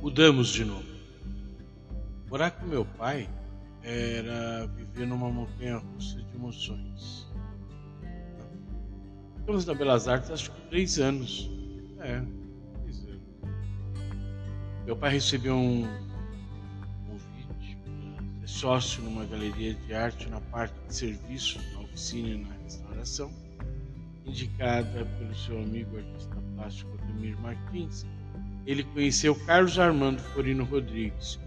mudamos de novo. Morar com meu pai era viver numa montanha russa de emoções. Ficamos na Belas Artes acho que três anos. É, três anos. Meu pai recebeu um convite para ser sócio numa galeria de arte na parte de serviços, na oficina e na restauração, indicada pelo seu amigo artista plástico Ademir Martins. Ele conheceu Carlos Armando Forino Rodrigues,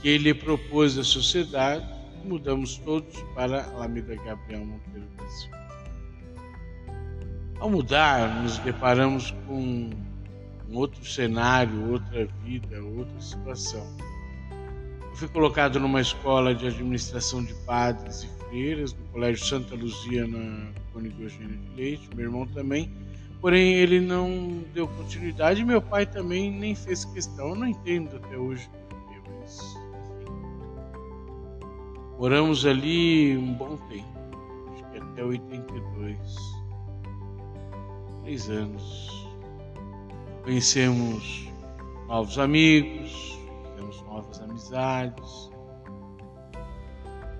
que ele propôs à sociedade e mudamos todos para Alameda Gabriel Monteiro da Silva. Ao mudar, nos deparamos com um outro cenário, outra vida, outra situação. Eu fui colocado numa escola de administração de padres e freiras, no Colégio Santa Luzia, na Cônigo Eugênio de Leite, meu irmão também, porém ele não deu continuidade, meu pai também nem fez questão, eu não entendo até hoje mas. Moramos ali um bom tempo, acho que até 82 três anos. Conhecemos novos amigos, fizemos novas amizades.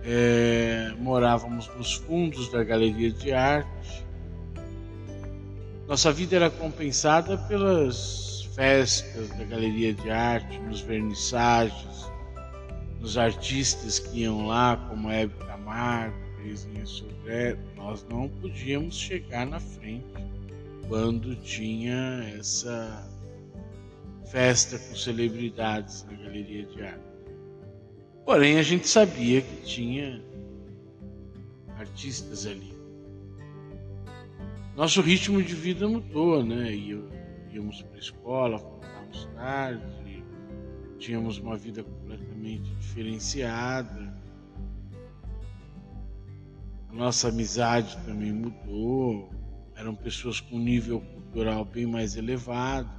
É, morávamos nos fundos da galeria de arte. Nossa vida era compensada pelas festas da galeria de arte, nos vernissagens, nos artistas que iam lá, como Hebe Camargo, Terezinha Sodré. Nós não podíamos chegar na frente quando tinha essa festa com celebridades na galeria de arte. Porém, a gente sabia que tinha artistas ali. Nosso ritmo de vida mudou, né? Íamos para a escola, voltávamos tarde, tínhamos uma vida completamente diferenciada. A nossa amizade também mudou eram pessoas com nível cultural bem mais elevado.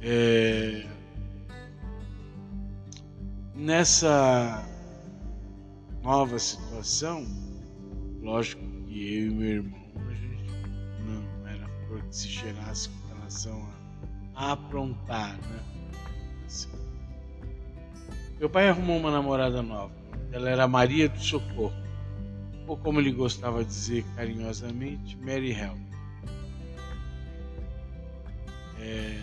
É... Nessa nova situação, lógico que eu e meu irmão, que se cheirasse com relação a, a aprontar, né? Assim. Meu pai arrumou uma namorada nova. Ela era Maria do Socorro ou como ele gostava de dizer carinhosamente, Mary Hell. É,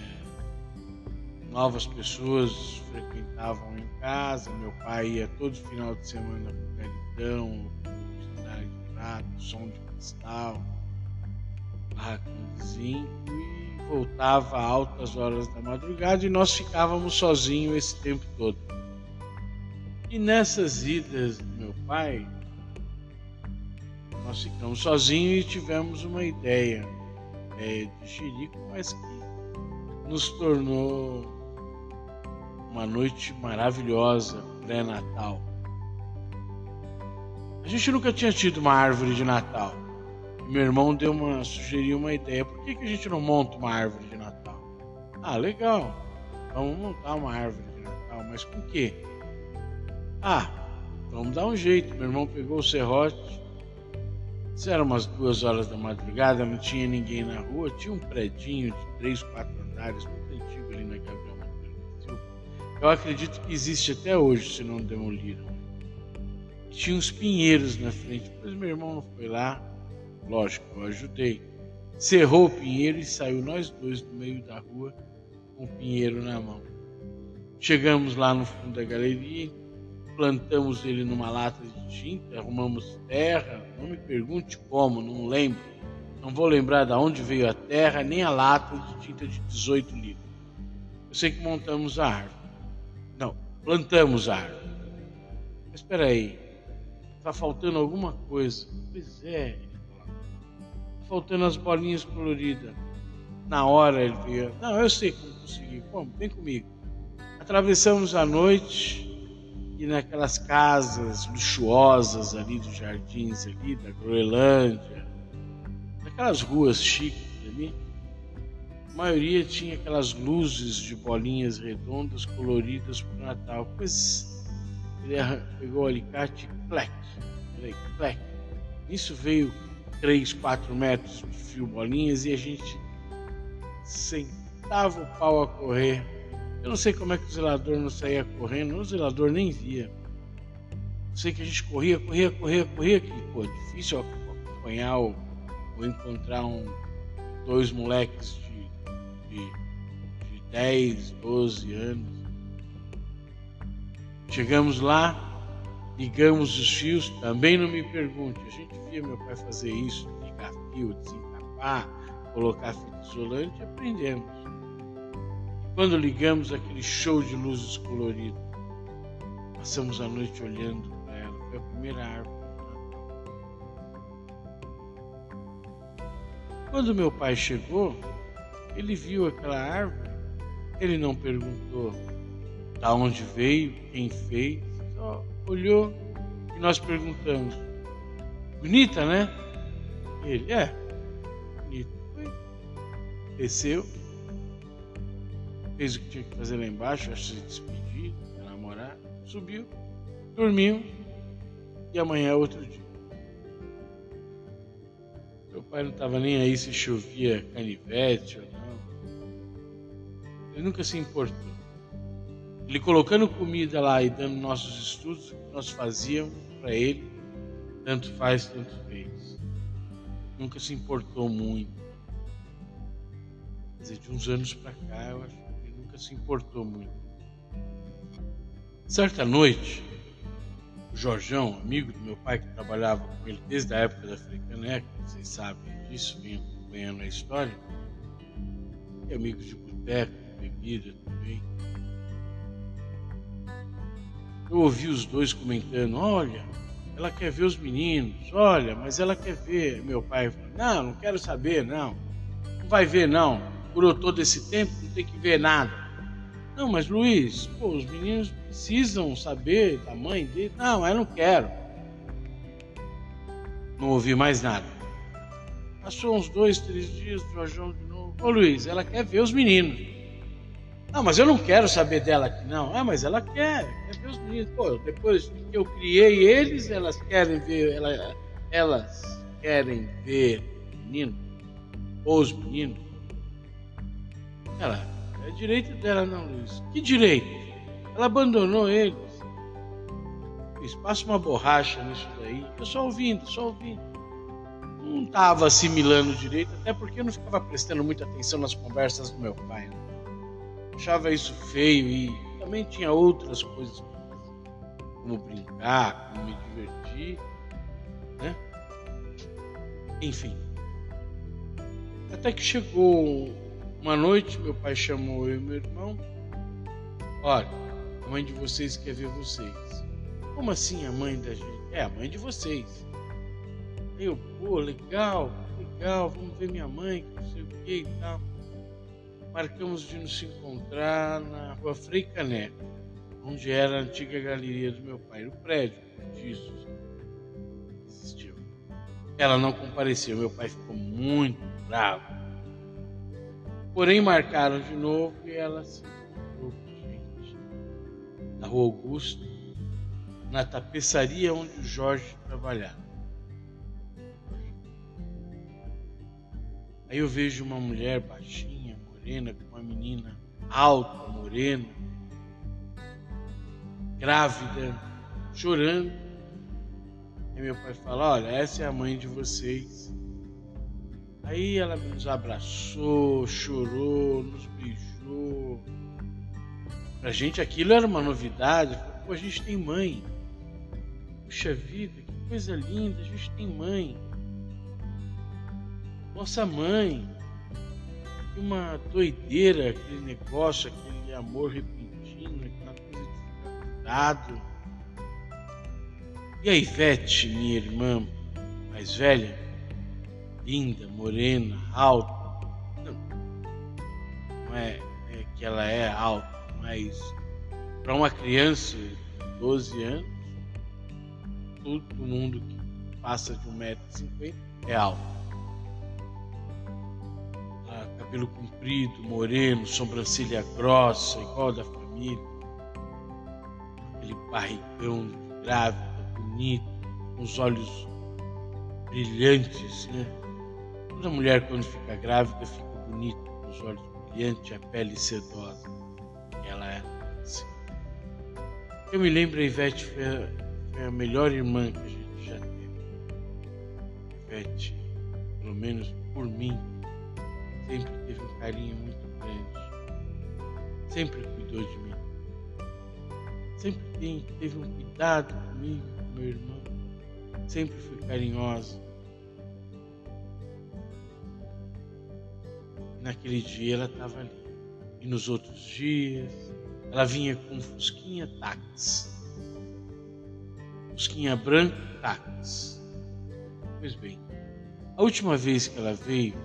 novas pessoas frequentavam em casa, meu pai ia todo final de semana para o Caritão, cidade de prato, som de cristal, zinco e voltava a altas horas da madrugada e nós ficávamos sozinhos esse tempo todo. E nessas idas do meu pai, nós ficamos sozinhos e tivemos uma ideia é, de Chirico, mas que nos tornou uma noite maravilhosa, pré-natal. A gente nunca tinha tido uma árvore de Natal. Meu irmão deu uma, sugeriu uma ideia. Por que, que a gente não monta uma árvore de Natal? Ah, legal. Vamos montar uma árvore de Natal, mas com quê? Ah, vamos dar um jeito. Meu irmão pegou o serrote, isso era umas duas horas da madrugada, não tinha ninguém na rua, tinha um predinho de três, quatro andares, muito antigo ali na Gabriel Brasil. Eu acredito que existe até hoje, se não demoliram. Tinha uns pinheiros na frente, depois meu irmão não foi lá, lógico, eu ajudei. Cerrou o pinheiro e saiu nós dois no meio da rua com o pinheiro na mão. Chegamos lá no fundo da galeria, plantamos ele numa lata de tinta, arrumamos terra, não me pergunte como, não lembro. Não vou lembrar de onde veio a terra, nem a lata de tinta de 18 litros. Eu sei que montamos a árvore. Não, plantamos a árvore. Mas espera aí, está faltando alguma coisa. Pois é, faltando as bolinhas coloridas. Na hora ele veio, não, eu sei como conseguir. Como? Vem comigo. Atravessamos a noite e naquelas casas luxuosas ali dos jardins ali da Groenlândia, naquelas ruas chiques ali, a maioria tinha aquelas luzes de bolinhas redondas coloridas para o Natal. Pois ele pegou o alicate e plec, plec. Isso veio 3, 4 metros de fio bolinhas e a gente sentava o pau a correr Eu não sei como é que o zelador não saía correndo, o zelador nem via. Eu sei que a gente corria, corria, corria, corria, que pô, difícil acompanhar ou, ou encontrar um, dois moleques de, de, de 10, 12 anos. Chegamos lá, ligamos os fios, também não me pergunte. A gente via meu pai fazer isso, ligar fio, desencapar, colocar fita isolante aprendemos. Quando ligamos aquele show de luzes coloridas, passamos a noite olhando para ela. Foi a primeira árvore Quando meu pai chegou, ele viu aquela árvore, ele não perguntou da onde veio, quem fez, só olhou e nós perguntamos: Bonita, né? Ele, é, bonita. Desceu, fez o que tinha que fazer lá embaixo, acho que se despedir, namorar, subiu, dormiu e amanhã é outro dia. Meu pai não estava nem aí se chovia canivete ou não. Ele nunca se importou. Ele colocando comida lá e dando nossos estudos, o que nós fazíamos para ele, tanto faz, tanto fez. Nunca se importou muito. Quer dizer, de uns anos para cá, eu acho que ele nunca se importou muito. Certa noite, o Jorjão, amigo do meu pai que trabalhava com ele desde a época da Frecaneca, vocês sabem disso, vem acompanhando a história, e amigos de boteco, bebida Eu ouvi os dois comentando: olha, ela quer ver os meninos, olha, mas ela quer ver. Meu pai falou: não, não quero saber, não. Não vai ver, não. Por todo esse tempo, não tem que ver nada. Não, mas Luiz, pô, os meninos precisam saber da mãe dele. Não, eu não quero. Não ouvi mais nada. Passou uns dois, três dias, Jorjão de novo. Ô Luiz, ela quer ver os meninos. Não, mas eu não quero saber dela aqui, não. Ah, mas ela quer, quer ver os meninos. Pô, depois que eu criei eles, elas querem ver, ela, elas querem ver menino, os meninos. Ela, é direito dela, não, Luiz. Que direito? Ela abandonou eles. Fiz, passa uma borracha nisso daí. Eu só ouvindo, só ouvindo. Não estava assimilando direito, até porque eu não ficava prestando muita atenção nas conversas do meu pai. Né? Achava isso feio e também tinha outras coisas como brincar, como me divertir, né? Enfim. Até que chegou uma noite, meu pai chamou eu e meu irmão. Olha, a mãe de vocês quer ver vocês. Como assim a mãe da gente? É, a mãe de vocês. Aí eu, pô, legal, legal, vamos ver minha mãe, não sei o que e tal. Marcamos de nos encontrar na rua Frei Caneca, onde era a antiga galeria do meu pai, o prédio disso existiu. Ela não compareceu, meu pai ficou muito bravo Porém, marcaram de novo e ela se encontrou com gente. Na Rua Augusta, na tapeçaria onde o Jorge trabalhava. Aí eu vejo uma mulher baixinha, morena, com uma menina alta, morena, grávida, chorando. E meu pai fala: Olha, essa é a mãe de vocês. Aí ela nos abraçou, chorou, nos beijou. Pra gente aquilo era uma novidade. Pô, a gente tem mãe. Puxa vida, que coisa linda, a gente tem mãe. Nossa mãe. Uma doideira aquele negócio, aquele amor repentino, aquela coisa de cuidado. E a Ivete, minha irmã mais velha, linda, morena, alta. Não, não é, é que ela é alta, mas para uma criança de 12 anos, todo mundo que passa de 1,50m é alto. Cabelo comprido, moreno, sobrancelha grossa, igual da família. Aquele barrigão grávida, bonito, com os olhos brilhantes, né? Toda mulher, quando fica grávida, fica bonita, com os olhos brilhantes, a pele sedosa. Ela Eu me lembro, a Ivete foi a, foi a melhor irmã que a gente já teve. Ivete, pelo menos por mim, sempre teve um carinho muito grande. Sempre cuidou de mim. Sempre teve um cuidado comigo, com meu irmão. Sempre foi carinhosa. Naquele dia ela estava ali. E nos outros dias, ela vinha com fusquinha táxi. Fusquinha branco táxi. Pois bem, a última vez que ela veio,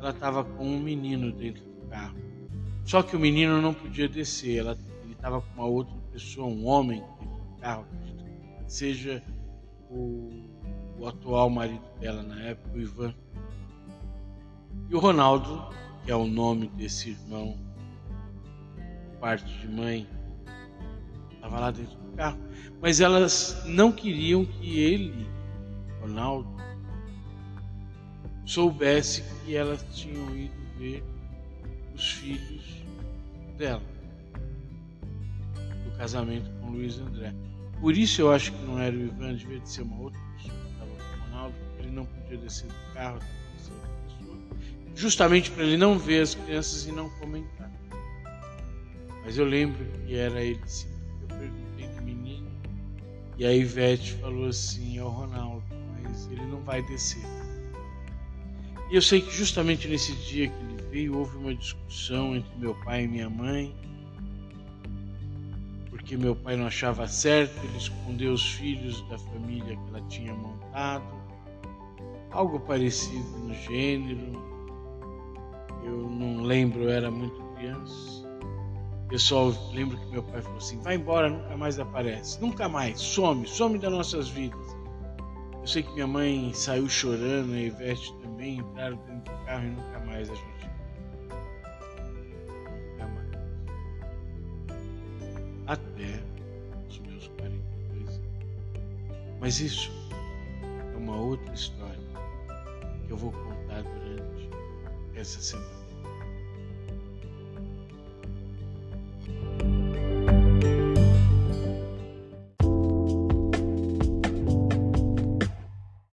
ela estava com um menino dentro do carro. Só que o menino não podia descer, ela, ele estava com uma outra pessoa, um homem dentro do carro, seja o, o atual marido dela na época, o Ivan. E o Ronaldo, que é o nome desse irmão parte de mãe, estava lá dentro do carro. Mas elas não queriam que ele, Ronaldo, soubesse que elas tinham ido ver os filhos dela, do casamento com Luiz André. Por isso eu acho que não era o Ivan, devia de ser uma outra pessoa que estava com o Ronaldo, porque ele não podia descer do carro, justamente para ele não ver as crianças e não comentar. Mas eu lembro que era ele sim. Eu perguntei do menino. E a Ivete falou assim: é o Ronaldo, mas ele não vai descer. E eu sei que justamente nesse dia que ele veio, houve uma discussão entre meu pai e minha mãe. Porque meu pai não achava certo ele esconder os filhos da família que ela tinha montado. Algo parecido no gênero. Eu não lembro, eu era muito criança. Pessoal, lembro que meu pai falou assim: vai embora, nunca mais aparece, nunca mais, some, some das nossas vidas. Eu sei que minha mãe saiu chorando, a Ivete também, entraram dentro do carro e nunca mais a gente. Nunca mais. Até os meus 42 anos. Mas isso é uma outra história que eu vou contar durante essa semana.